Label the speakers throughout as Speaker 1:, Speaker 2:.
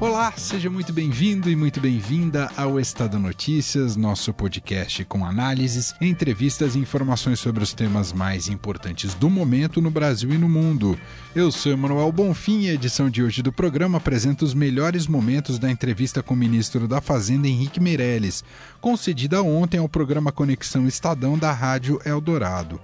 Speaker 1: Olá, seja muito bem-vindo e muito bem-vinda ao Estado Notícias, nosso podcast com análises, entrevistas e informações sobre os temas mais importantes do momento no Brasil e no mundo. Eu sou Emanuel Bonfim e a edição de hoje do programa apresenta os melhores momentos da entrevista com o ministro da Fazenda Henrique Meirelles, concedida ontem ao programa Conexão Estadão da Rádio Eldorado.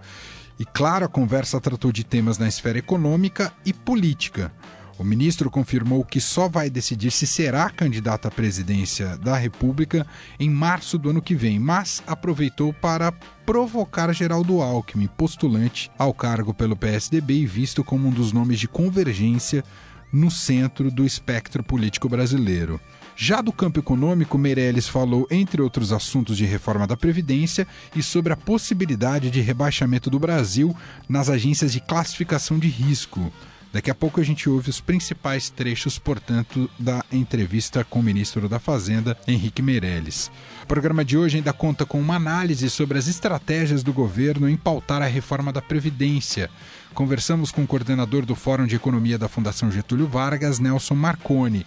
Speaker 1: E claro, a conversa tratou de temas na esfera econômica e política. O ministro confirmou que só vai decidir se será candidato à presidência da República em março do ano que vem, mas aproveitou para provocar Geraldo Alckmin, postulante ao cargo pelo PSDB e visto como um dos nomes de convergência no centro do espectro político brasileiro. Já do campo econômico, Meirelles falou, entre outros assuntos, de reforma da Previdência e sobre a possibilidade de rebaixamento do Brasil nas agências de classificação de risco. Daqui a pouco a gente ouve os principais trechos, portanto, da entrevista com o ministro da Fazenda, Henrique Meirelles. O programa de hoje ainda conta com uma análise sobre as estratégias do governo em pautar a reforma da Previdência. Conversamos com o coordenador do Fórum de Economia da Fundação Getúlio Vargas, Nelson Marconi.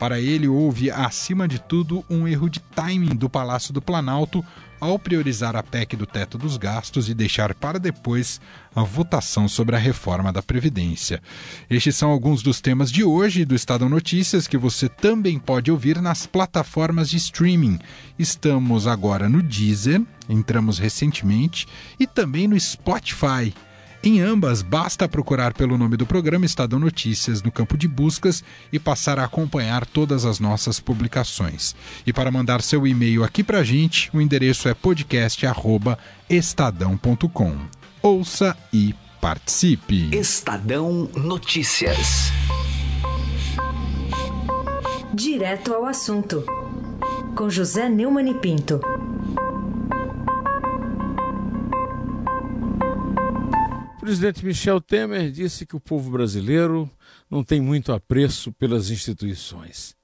Speaker 1: Para ele, houve, acima de tudo, um erro de timing do Palácio do Planalto ao priorizar a PEC do teto dos gastos e deixar para depois a votação sobre a reforma da Previdência. Estes são alguns dos temas de hoje do Estado Notícias que você também pode ouvir nas plataformas de streaming. Estamos agora no Deezer, entramos recentemente, e também no Spotify. Em ambas, basta procurar pelo nome do programa Estadão Notícias no campo de buscas e passar a acompanhar todas as nossas publicações. E para mandar seu e-mail aqui para a gente, o endereço é podcast@estadão.com. Ouça e participe.
Speaker 2: Estadão Notícias.
Speaker 3: Direto ao assunto. Com José Neumann e Pinto.
Speaker 4: Presidente Michel Temer disse que o povo brasileiro não tem muito apreço pelas instituições.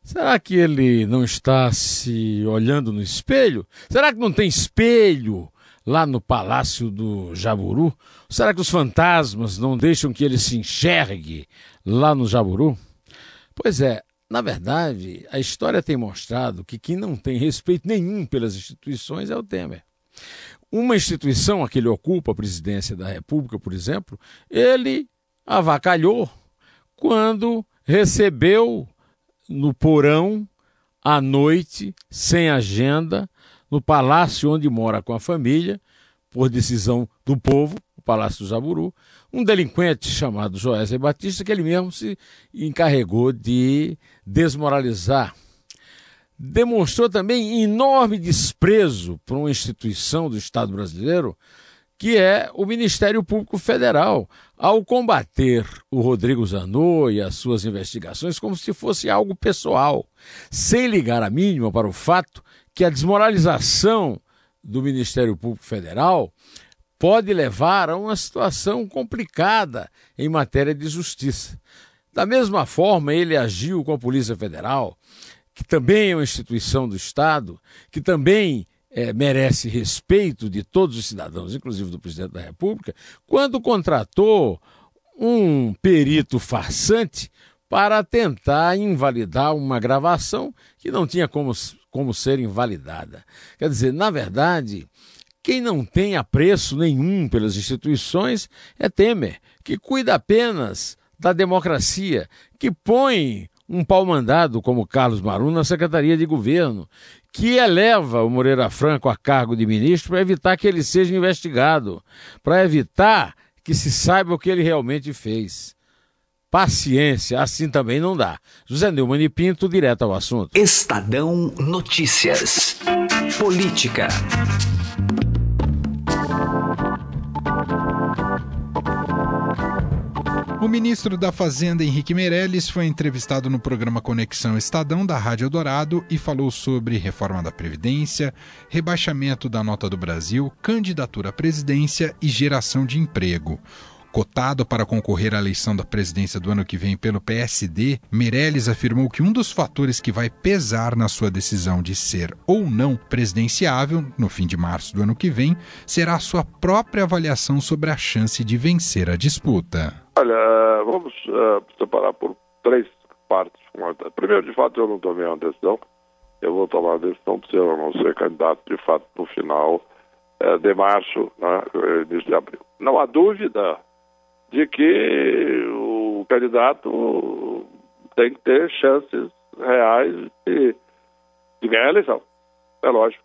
Speaker 4: Será que ele não está se olhando no espelho? Será que não tem espelho lá no Palácio do Jaburu? Será que os fantasmas não deixam que ele se enxergue lá no Jaburu? Pois é, na verdade, a história tem mostrado que quem não tem respeito nenhum pelas instituições é o Temer. Uma instituição a que ele ocupa, a presidência da República, por exemplo, ele avacalhou quando recebeu no porão, à noite, sem agenda, no palácio onde mora com a família, por decisão do povo, o Palácio do Jaburu, um delinquente chamado Joésley Batista, que ele mesmo se encarregou de desmoralizar demonstrou também enorme desprezo por uma instituição do Estado brasileiro, que é o Ministério Público Federal, ao combater o Rodrigo Zanot e as suas investigações como se fosse algo pessoal, sem ligar a mínima para o fato que a desmoralização do Ministério Público Federal pode levar a uma situação complicada em matéria de justiça. Da mesma forma, ele agiu com a Polícia Federal, que também é uma instituição do Estado, que também é, merece respeito de todos os cidadãos, inclusive do presidente da República, quando contratou um perito farsante para tentar invalidar uma gravação que não tinha como, como ser invalidada. Quer dizer, na verdade, quem não tem apreço nenhum pelas instituições é Temer, que cuida apenas da democracia, que põe um pau-mandado como Carlos Marum na Secretaria de Governo, que eleva o Moreira Franco a cargo de ministro para evitar que ele seja investigado, para evitar que se saiba o que ele realmente fez. Paciência, assim também não dá. José Neumann e Pinto, direto ao assunto.
Speaker 2: Estadão Notícias. Política.
Speaker 1: O ministro da Fazenda, Henrique Meirelles, foi entrevistado no programa Conexão Estadão da Rádio Dourado e falou sobre reforma da Previdência, rebaixamento da nota do Brasil, candidatura à presidência e geração de emprego. Cotado para concorrer à eleição da presidência do ano que vem pelo PSD, Meirelles afirmou que um dos fatores que vai pesar na sua decisão de ser ou não presidenciável no fim de março do ano que vem será a sua própria avaliação sobre a chance de vencer a disputa.
Speaker 5: Olha, vamos uh, separar por três partes. Primeiro, de fato, eu não tomei uma decisão. Eu vou tomar a decisão de ser ou não ser candidato, de fato, no final uh, de março, né, início de abril. Não há dúvida de que o candidato tem que ter chances reais de, de ganhar a eleição. É lógico.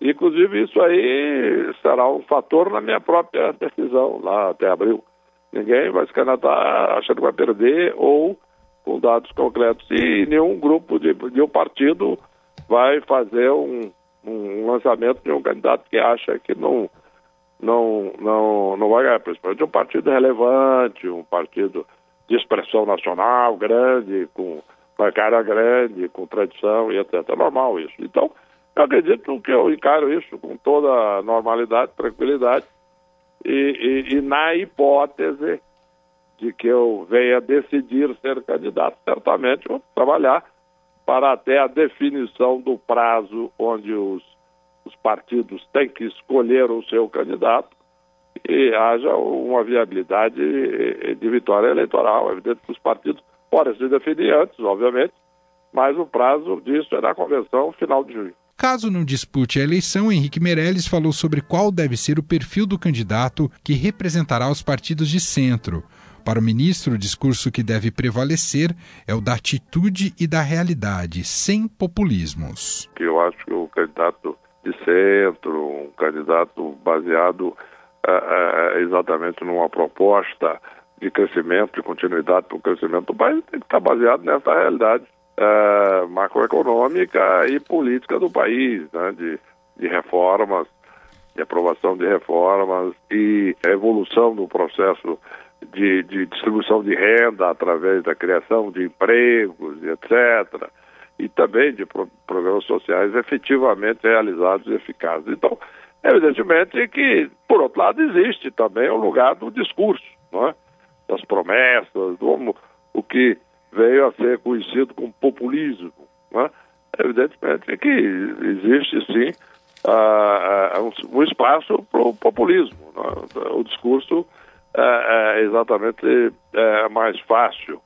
Speaker 5: Inclusive, isso aí será um fator na minha própria decisão lá até abril. Ninguém vai se candidatar achando que vai perder ou com dados concretos. E nenhum grupo de, de um partido vai fazer um, um lançamento de um candidato que acha que não não, não, não vai ganhar, principalmente um partido relevante, um partido de expressão nacional grande, com uma cara grande, com tradição e etc. É normal isso. Então, eu acredito que eu encaro isso com toda normalidade, tranquilidade, e, e, e na hipótese de que eu venha decidir ser candidato, certamente vou trabalhar para até a definição do prazo onde os os partidos têm que escolher o seu candidato e haja uma viabilidade de vitória eleitoral. É evidente que os partidos podem se definir antes, obviamente, mas o prazo disso é na convenção final de junho.
Speaker 1: Caso não dispute a eleição, Henrique Meirelles falou sobre qual deve ser o perfil do candidato que representará os partidos de centro. Para o ministro, o discurso que deve prevalecer é o da atitude e da realidade, sem populismos.
Speaker 5: Eu acho que o candidato de centro, um candidato baseado uh, uh, exatamente numa proposta de crescimento, de continuidade para o crescimento do país, tem que estar baseado nessa realidade macroeconômica e política do país, né, de, de reformas, de aprovação de reformas e evolução do processo de, de distribuição de renda através da criação de empregos, etc e também de pro programas sociais efetivamente realizados e eficazes. Então, evidentemente que, por outro lado, existe também o lugar do discurso, é? das promessas, do, o que veio a ser conhecido como populismo. É? Evidentemente que existe, sim, uh, um, um, espaço para o populismo. É? O discurso é, é exatamente é, mais fácil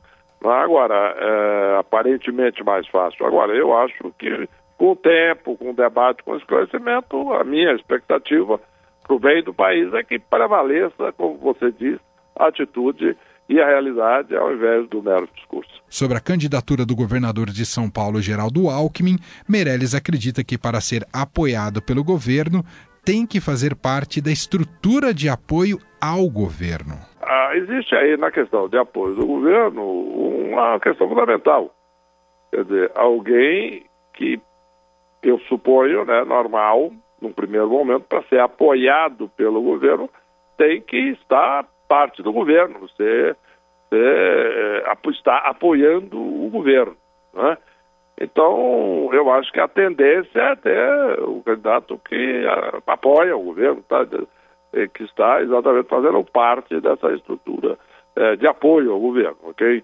Speaker 5: Agora, é, aparentemente mais fácil. Agora, eu acho que com o tempo, com o debate, com o esclarecimento, a minha expectativa para o bem do país é que prevaleça, como você diz, a atitude e a realidade ao invés do mero discurso.
Speaker 1: Sobre a candidatura do governador de São Paulo, Geraldo Alckmin, Meirelles acredita que para ser apoiado pelo governo tem que fazer parte da estrutura de apoio ao governo.
Speaker 5: Ah, existe aí na questão de apoio do governo uma questão fundamental. Quer dizer, alguém que eu suponho, né, normal, num primeiro momento, para ser apoiado pelo governo, tem que estar parte do governo, você, eh, está apoiando o governo. Né? Então, eu acho que a tendência é ter o candidato que apoia o governo, tá? que está exatamente fazendo parte dessa estrutura é, de apoio ao governo, ok?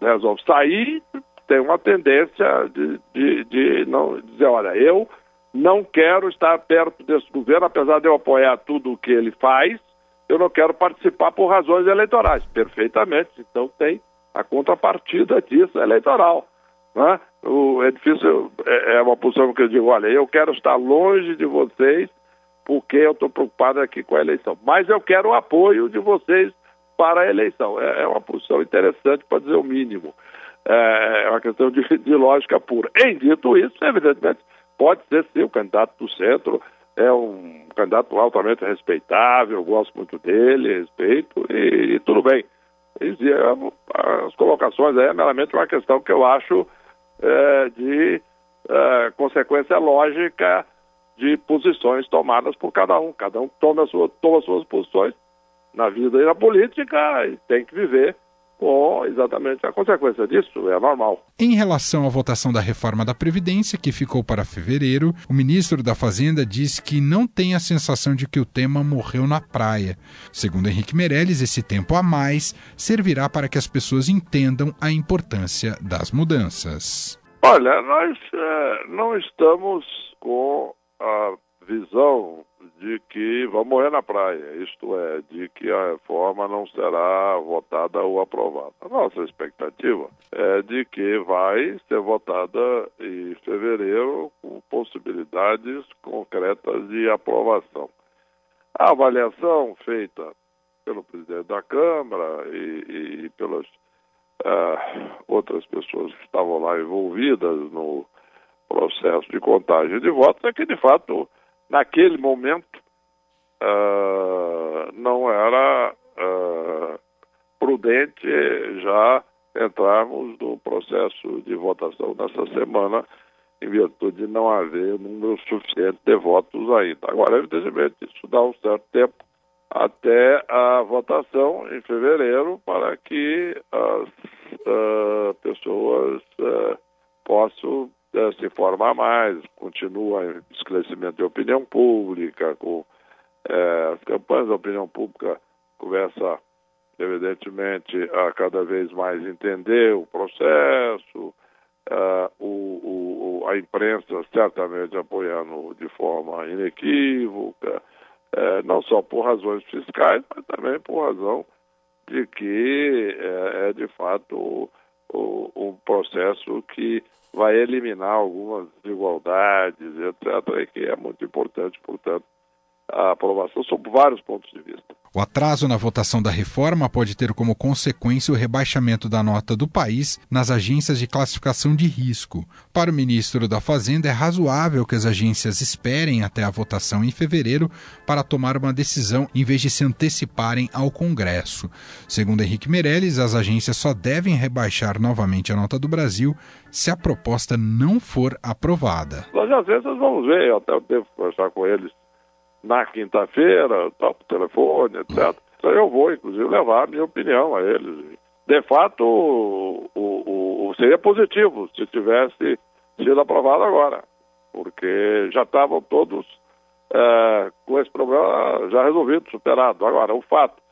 Speaker 5: Resolve sair, tem uma tendência de, de, de não dizer, olha, eu não quero estar perto desse governo, apesar de eu apoiar tudo o que ele faz, eu não quero participar por razões eleitorais. Perfeitamente. Então tem a contrapartida disso eleitoral. Né? O, é difícil, é, é, uma posição que eu digo, olha, eu quero estar longe de vocês porque eu estou preocupado aqui com a eleição. Mas eu quero o apoio de vocês para a eleição. É, é uma posição interessante, para dizer o mínimo. É, é uma questão de, de lógica pura. Em dito isso, evidentemente, pode ser sim o candidato do centro, é um candidato altamente respeitável, gosto muito dele, respeito, e, e tudo bem. E, as colocações aí é meramente uma questão que eu acho é, de é, consequência lógica de posições tomadas por cada um. Cada um toma, sua, toma suas posições na vida e na política e tem que viver com exatamente a consequência disso, é normal.
Speaker 1: Em relação à votação da reforma da Previdência, que ficou para fevereiro, o ministro da Fazenda disse que não tem a sensação de que o tema morreu na praia. Segundo Henrique Meirelles, esse tempo a mais servirá para que as pessoas entendam a importância das mudanças.
Speaker 5: Olha, nós é, não estamos com a visão de que vão morrer na praia, isto é, de que a reforma não será votada ou aprovada. A nossa expectativa é de que vai ser votada em fevereiro com possibilidades concretas de aprovação. A avaliação feita pelo presidente da Câmara e, e pelas uh, outras pessoas que estavam lá envolvidas no processo de contagem de votos é que, de fato, naquele momento, uh, não era uh, prudente já entrarmos no processo de votação nessa semana, em virtude de não haver número suficiente de votos ainda. Agora, evidentemente, isso dá um certo tempo até a votação em fevereiro para que as uh, pessoas possam uh, se informar mais, continua esclarecimento de opinião pública, com as campanhas da opinião pública começa evidentemente a cada vez mais entender o processo, o, o, a imprensa certamente apoiando de forma inequívoca, é, não só por razões fiscais, mas também por razão de que é, é de fato um processo que vai eliminar algumas desigualdades, etc., e que é muito importante, portanto, a aprovação sob vários pontos de vista.
Speaker 1: O atraso na votação da reforma pode ter como consequência o rebaixamento da nota do país nas agências de classificação de risco. Para o ministro da Fazenda, é razoável que as agências esperem até a votação em fevereiro para tomar uma decisão em vez de se anteciparem ao Congresso. Segundo Henrique Meirelles, as agências só devem rebaixar novamente a nota do Brasil se a proposta não for aprovada.
Speaker 5: As agências vamos ver, eu até devo conversar com eles na quinta-feira, tá, por telefone, etc. Então eu vou, inclusive, levar a minha opinião a eles. De fato, o, o, o, seria positivo se tivesse sido aprovado agora, porque já estavam todos é, com esse problema já resolvido, superado. Agora, o fato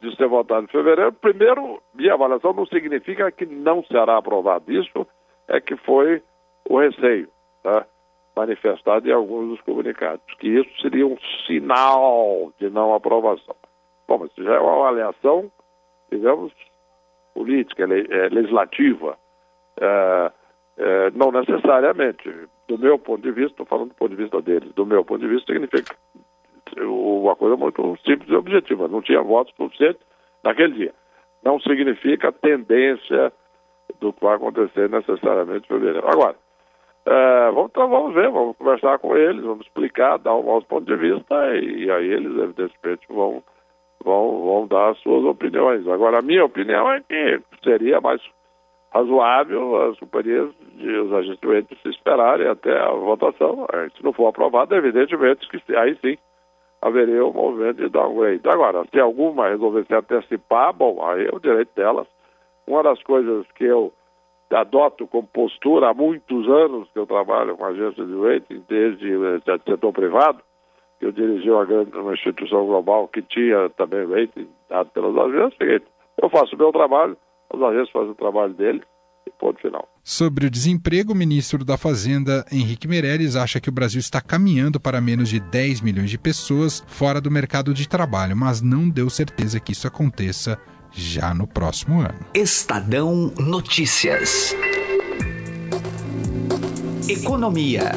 Speaker 5: de ser votado em fevereiro, primeiro, minha avaliação não significa que não será aprovado. Isso é que foi o receio. Tá? Manifestado em alguns dos comunicados, que isso seria um sinal de não aprovação. Bom, mas já é uma avaliação, digamos, política, é, legislativa. É, é, não necessariamente. Do meu ponto de vista, estou falando do ponto de vista deles, do meu ponto de vista, significa uma coisa muito simples e objetiva. Não tinha votos suficientes naquele dia. Não significa tendência do que vai acontecer necessariamente em fevereiro. Agora, é, vamos, então vamos ver, vamos conversar com eles, vamos explicar, dar um nosso ponto de vista e, e aí eles, evidentemente, vão, vão, vão dar as suas opiniões. Agora, a minha opinião é que seria mais razoável as companhias e os agentes se esperarem até a votação. Se não for aprovado, evidentemente que aí sim haveria um movimento de downgrade. Agora, se alguma resolver se antecipar, bom, aí é o direito delas. Uma das coisas que eu adoto como postura há muitos anos que eu trabalho com agência de rating, desde o eh, setor privado, que eu dirigi uma, grande, uma instituição global que tinha também rating dado pelas agências, é seguinte, eu faço o meu trabalho, as agências fazem o trabalho deles, e ponto final.
Speaker 1: Sobre o desemprego, o ministro da Fazenda, Henrique Meirelles, acha que o Brasil está caminhando para menos de 10 milhões de pessoas fora do mercado de trabalho, mas não deu certeza que isso aconteça já no próximo ano.
Speaker 2: Estadão Notícias. Economia.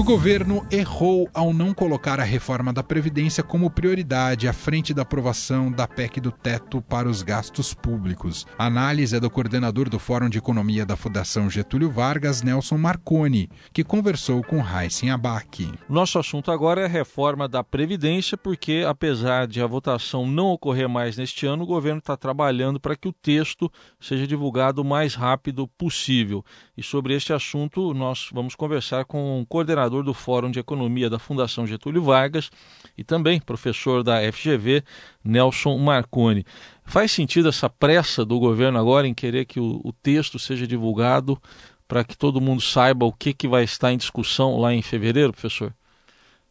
Speaker 1: O governo errou ao não colocar a reforma da Previdência como prioridade à frente da aprovação da PEC do teto para os gastos públicos. A análise é do coordenador do Fórum de Economia da Fundação Getúlio Vargas, Nelson Marconi, que conversou com Heisen Abac.
Speaker 6: Nosso assunto agora é a reforma da Previdência, porque apesar de a votação não ocorrer mais neste ano, o governo está trabalhando para que o texto seja divulgado o mais rápido possível. E sobre este assunto, nós vamos conversar com o coordenador do Fórum de Economia da Fundação Getúlio Vargas, e também professor da FGV, Nelson Marconi. Faz sentido essa pressa do governo agora em querer que o, o texto seja divulgado para que todo mundo saiba o que, que vai estar em discussão lá em fevereiro, professor?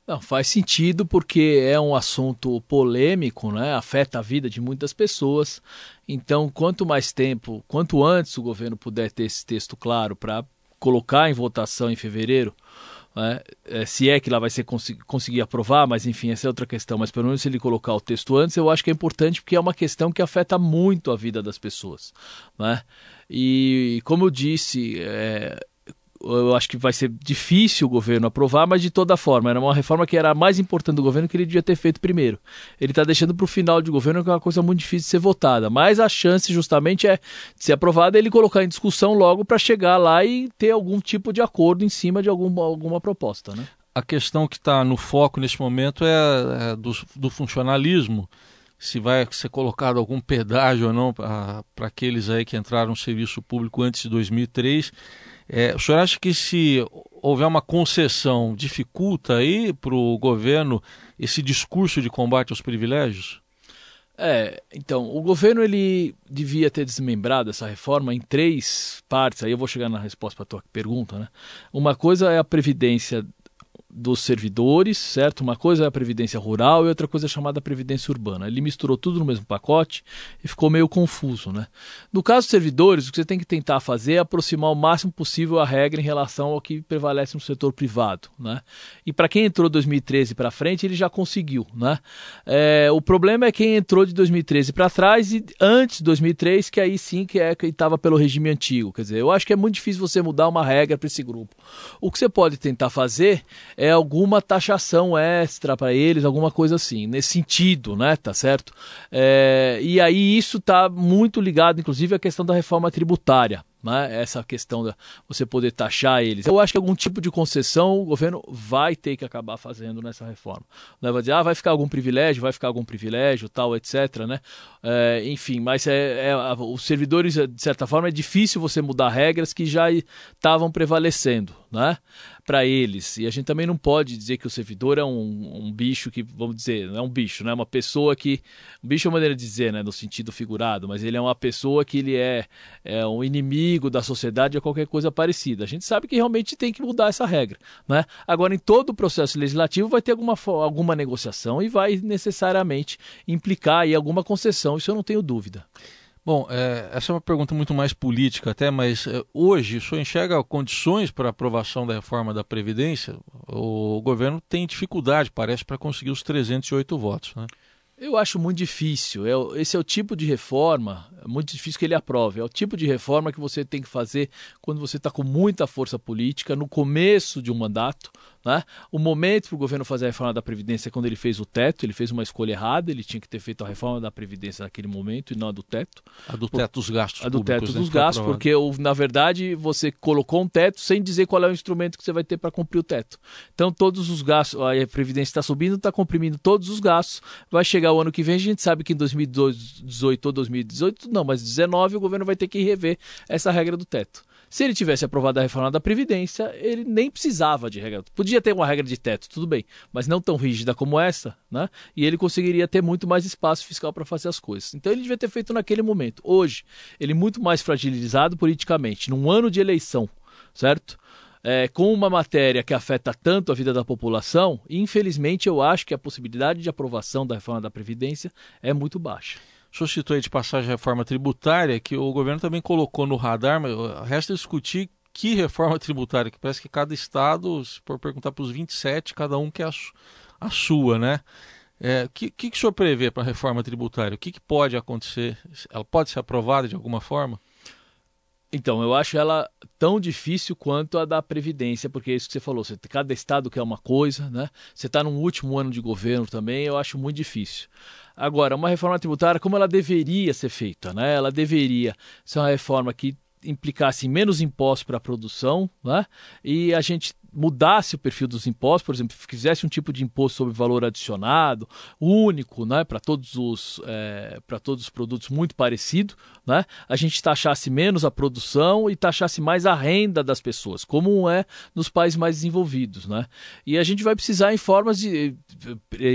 Speaker 7: Não, faz sentido porque é um assunto polêmico, né? afeta a vida de muitas pessoas. Então, quanto mais tempo, quanto antes o governo puder ter esse texto claro para colocar em votação em fevereiro, né? É, se é que lá vai ser conseguir aprovar, mas enfim, essa é outra questão. Mas pelo menos se ele colocar o texto antes, eu acho que é importante porque é uma questão que afeta muito a vida das pessoas. Né? E como eu disse, é, eu acho que vai ser difícil o governo aprovar, mas de toda forma, era uma reforma que era a mais importante do governo que ele devia ter feito primeiro. Ele está deixando para o final de governo, que é uma coisa muito difícil de ser votada. Mas a chance justamente é de ser aprovada ele colocar em discussão logo para chegar lá e ter algum tipo de acordo em cima de alguma, alguma proposta. Né?
Speaker 6: A questão que está no foco neste momento é, é do, do funcionalismo se vai ser colocado algum pedágio ou não para aqueles aí que entraram no serviço público antes de 2003 é, o senhor acha que se houver uma concessão, dificulta aí para o governo esse discurso de combate aos privilégios?
Speaker 7: É, então, o governo ele devia ter desmembrado essa reforma em três partes. Aí eu vou chegar na resposta para a tua pergunta, né? Uma coisa é a previdência dos servidores, certo? Uma coisa é a previdência rural e outra coisa é chamada previdência urbana. Ele misturou tudo no mesmo pacote e ficou meio confuso, né? No caso dos servidores, o que você tem que tentar fazer é aproximar o máximo possível a regra em relação ao que prevalece no setor privado, né? E para quem entrou de 2013 para frente, ele já conseguiu, né? É, o problema é quem entrou de 2013 para trás e antes de 2003, que aí sim que é que estava pelo regime antigo. Quer dizer, eu acho que é muito difícil você mudar uma regra para esse grupo. O que você pode tentar fazer é alguma taxação extra para eles, alguma coisa assim, nesse sentido, né? Tá certo? É, e aí isso está muito ligado, inclusive, à questão da reforma tributária né? essa questão de você poder taxar eles. Eu acho que algum tipo de concessão o governo vai ter que acabar fazendo nessa reforma. Não vai dizer, ah, vai ficar algum privilégio, vai ficar algum privilégio, tal, etc. Né? É, enfim, mas é, é, os servidores, de certa forma, é difícil você mudar regras que já estavam prevalecendo. Né? para eles. E a gente também não pode dizer que o servidor é um, um bicho que, vamos dizer, não é um bicho, né? É uma pessoa que. Um bicho é uma maneira de dizer, né? No sentido figurado, mas ele é uma pessoa que ele é, é um inimigo da sociedade ou qualquer coisa parecida. A gente sabe que realmente tem que mudar essa regra. Né? Agora, em todo o processo legislativo vai ter alguma, alguma negociação e vai necessariamente implicar aí alguma concessão, isso eu não tenho dúvida.
Speaker 6: Bom, é, essa é uma pergunta muito mais política até, mas é, hoje o senhor enxerga condições para aprovação da reforma da Previdência? O governo tem dificuldade, parece, para conseguir os 308 votos, né?
Speaker 7: Eu acho muito difícil. É, esse é o tipo de reforma, é muito difícil que ele aprove. É o tipo de reforma que você tem que fazer quando você está com muita força política, no começo de um mandato, né? O momento para o governo fazer a reforma da Previdência é quando ele fez o teto, ele fez uma escolha errada, ele tinha que ter feito a reforma da Previdência naquele momento e não a do teto.
Speaker 6: A do teto dos gastos.
Speaker 7: A do teto dos gastos, porque na verdade você colocou um teto sem dizer qual é o instrumento que você vai ter para cumprir o teto. Então todos os gastos, a Previdência está subindo, está comprimindo todos os gastos, vai chegar o ano que vem, a gente sabe que em 2018 ou 2018, não, mas 2019 o governo vai ter que rever essa regra do teto. Se ele tivesse aprovado a reforma da Previdência, ele nem precisava de regra. Podia ter uma regra de teto, tudo bem, mas não tão rígida como essa, né? E ele conseguiria ter muito mais espaço fiscal para fazer as coisas. Então ele devia ter feito naquele momento. Hoje, ele muito mais fragilizado politicamente, num ano de eleição, certo? É, com uma matéria que afeta tanto a vida da população, infelizmente eu acho que a possibilidade de aprovação da reforma da Previdência é muito baixa.
Speaker 6: Citou aí de passagem a reforma tributária, que o governo também colocou no radar, mas resta discutir que reforma tributária, que parece que cada estado, se for perguntar para os 27, cada um quer a, a sua, né? O é, que, que, que o senhor prevê para a reforma tributária? O que, que pode acontecer? Ela pode ser aprovada de alguma forma?
Speaker 7: Então, eu acho ela tão difícil quanto a da Previdência, porque é isso que você falou, você, cada estado quer uma coisa, né? Você está no último ano de governo também, eu acho muito difícil. Agora, uma reforma tributária, como ela deveria ser feita, né? Ela deveria ser uma reforma que implicasse menos impostos para a produção, né? E a gente mudasse o perfil dos impostos, por exemplo, fizesse um tipo de imposto sobre valor adicionado, único, né, para todos os é, para todos os produtos muito parecido, né, a gente taxasse menos a produção e taxasse mais a renda das pessoas, como é nos países mais desenvolvidos, né? E a gente vai precisar em formas de,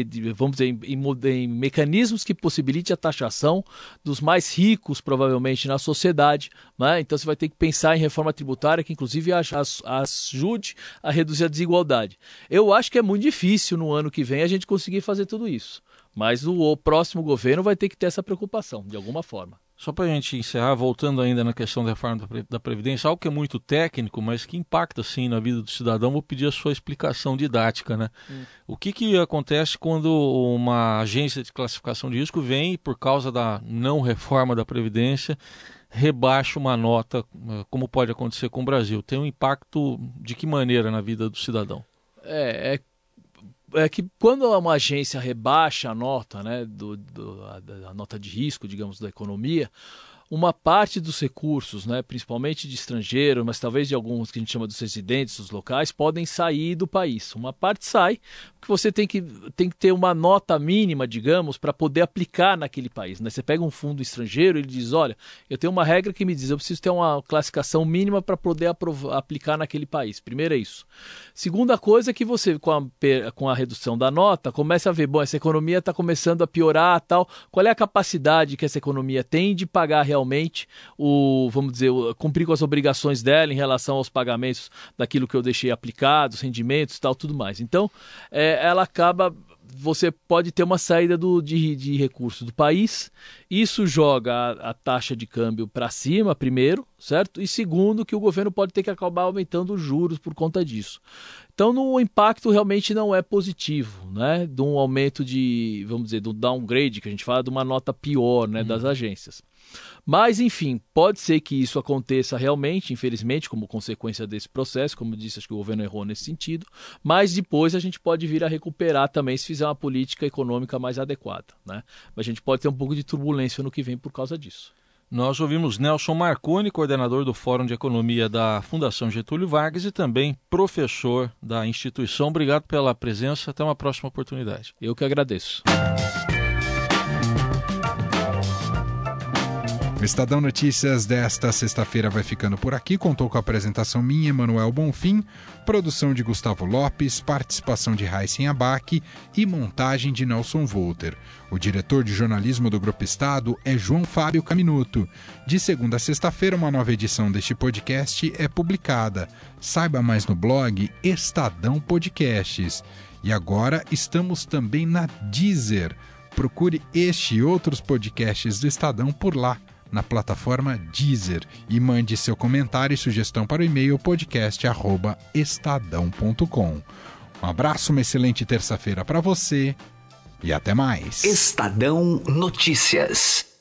Speaker 7: de vamos dizer, em, em, em mecanismos que possibilite a taxação dos mais ricos, provavelmente na sociedade, né? Então você vai ter que pensar em reforma tributária que inclusive ajude a reduzir a desigualdade. Eu acho que é muito difícil no ano que vem a gente conseguir fazer tudo isso. Mas o, o próximo governo vai ter que ter essa preocupação, de alguma forma.
Speaker 6: Só para a gente encerrar, voltando ainda na questão da reforma da Previdência, algo que é muito técnico, mas que impacta sim na vida do cidadão, vou pedir a sua explicação didática. Né? Hum. O que, que acontece quando uma agência de classificação de risco vem, por causa da não reforma da Previdência, rebaixa uma nota, eh, como pode acontecer com o Brasil? Tem um impacto de que maneira na vida do cidadão?
Speaker 7: É, é, é que quando uma agência rebaixa a nota, né, do, do a, a nota de risco, digamos, da economia, uma parte dos recursos, né, principalmente de estrangeiros, mas talvez de alguns que a gente chama dos residentes, dos locais, podem sair do país. Uma parte sai, porque você tem que, tem que ter uma nota mínima, digamos, para poder aplicar naquele país. Né? Você pega um fundo estrangeiro ele diz: olha, eu tenho uma regra que me diz, eu preciso ter uma classificação mínima para poder aplicar naquele país. Primeiro é isso. Segunda coisa é que você, com a, com a redução da nota, começa a ver, bom, essa economia está começando a piorar, tal. Qual é a capacidade que essa economia tem de pagar realmente o, vamos dizer, o, cumprir com as obrigações dela em relação aos pagamentos daquilo que eu deixei aplicados, rendimentos, tal, tudo mais. Então, é, ela acaba você pode ter uma saída do, de, de recursos do país. Isso joga a, a taxa de câmbio para cima, primeiro, certo? E segundo, que o governo pode ter que acabar aumentando os juros por conta disso. Então, no impacto realmente não é positivo, né? De um aumento de, vamos dizer, do downgrade, que a gente fala de uma nota pior, né, das uhum. agências. Mas, enfim, pode ser que isso aconteça realmente, infelizmente, como consequência desse processo. Como disse, acho que o governo errou nesse sentido. Mas depois a gente pode vir a recuperar também se fizer uma política econômica mais adequada. Né? Mas a gente pode ter um pouco de turbulência no que vem por causa disso.
Speaker 6: Nós ouvimos Nelson Marconi, coordenador do Fórum de Economia da Fundação Getúlio Vargas e também professor da instituição. Obrigado pela presença. Até uma próxima oportunidade.
Speaker 7: Eu que agradeço.
Speaker 1: O Estadão Notícias desta sexta-feira vai ficando por aqui. Contou com a apresentação minha, Emanuel Bonfim, produção de Gustavo Lopes, participação de Raíssen Abac e montagem de Nelson Volter. O diretor de jornalismo do Grupo Estado é João Fábio Caminuto. De segunda a sexta-feira, uma nova edição deste podcast é publicada. Saiba mais no blog Estadão Podcasts. E agora estamos também na Deezer. Procure este e outros podcasts do Estadão por lá na plataforma Deezer e mande seu comentário e sugestão para o e-mail podcast@estadão.com. Um abraço, uma excelente terça-feira para você e até mais.
Speaker 2: Estadão Notícias.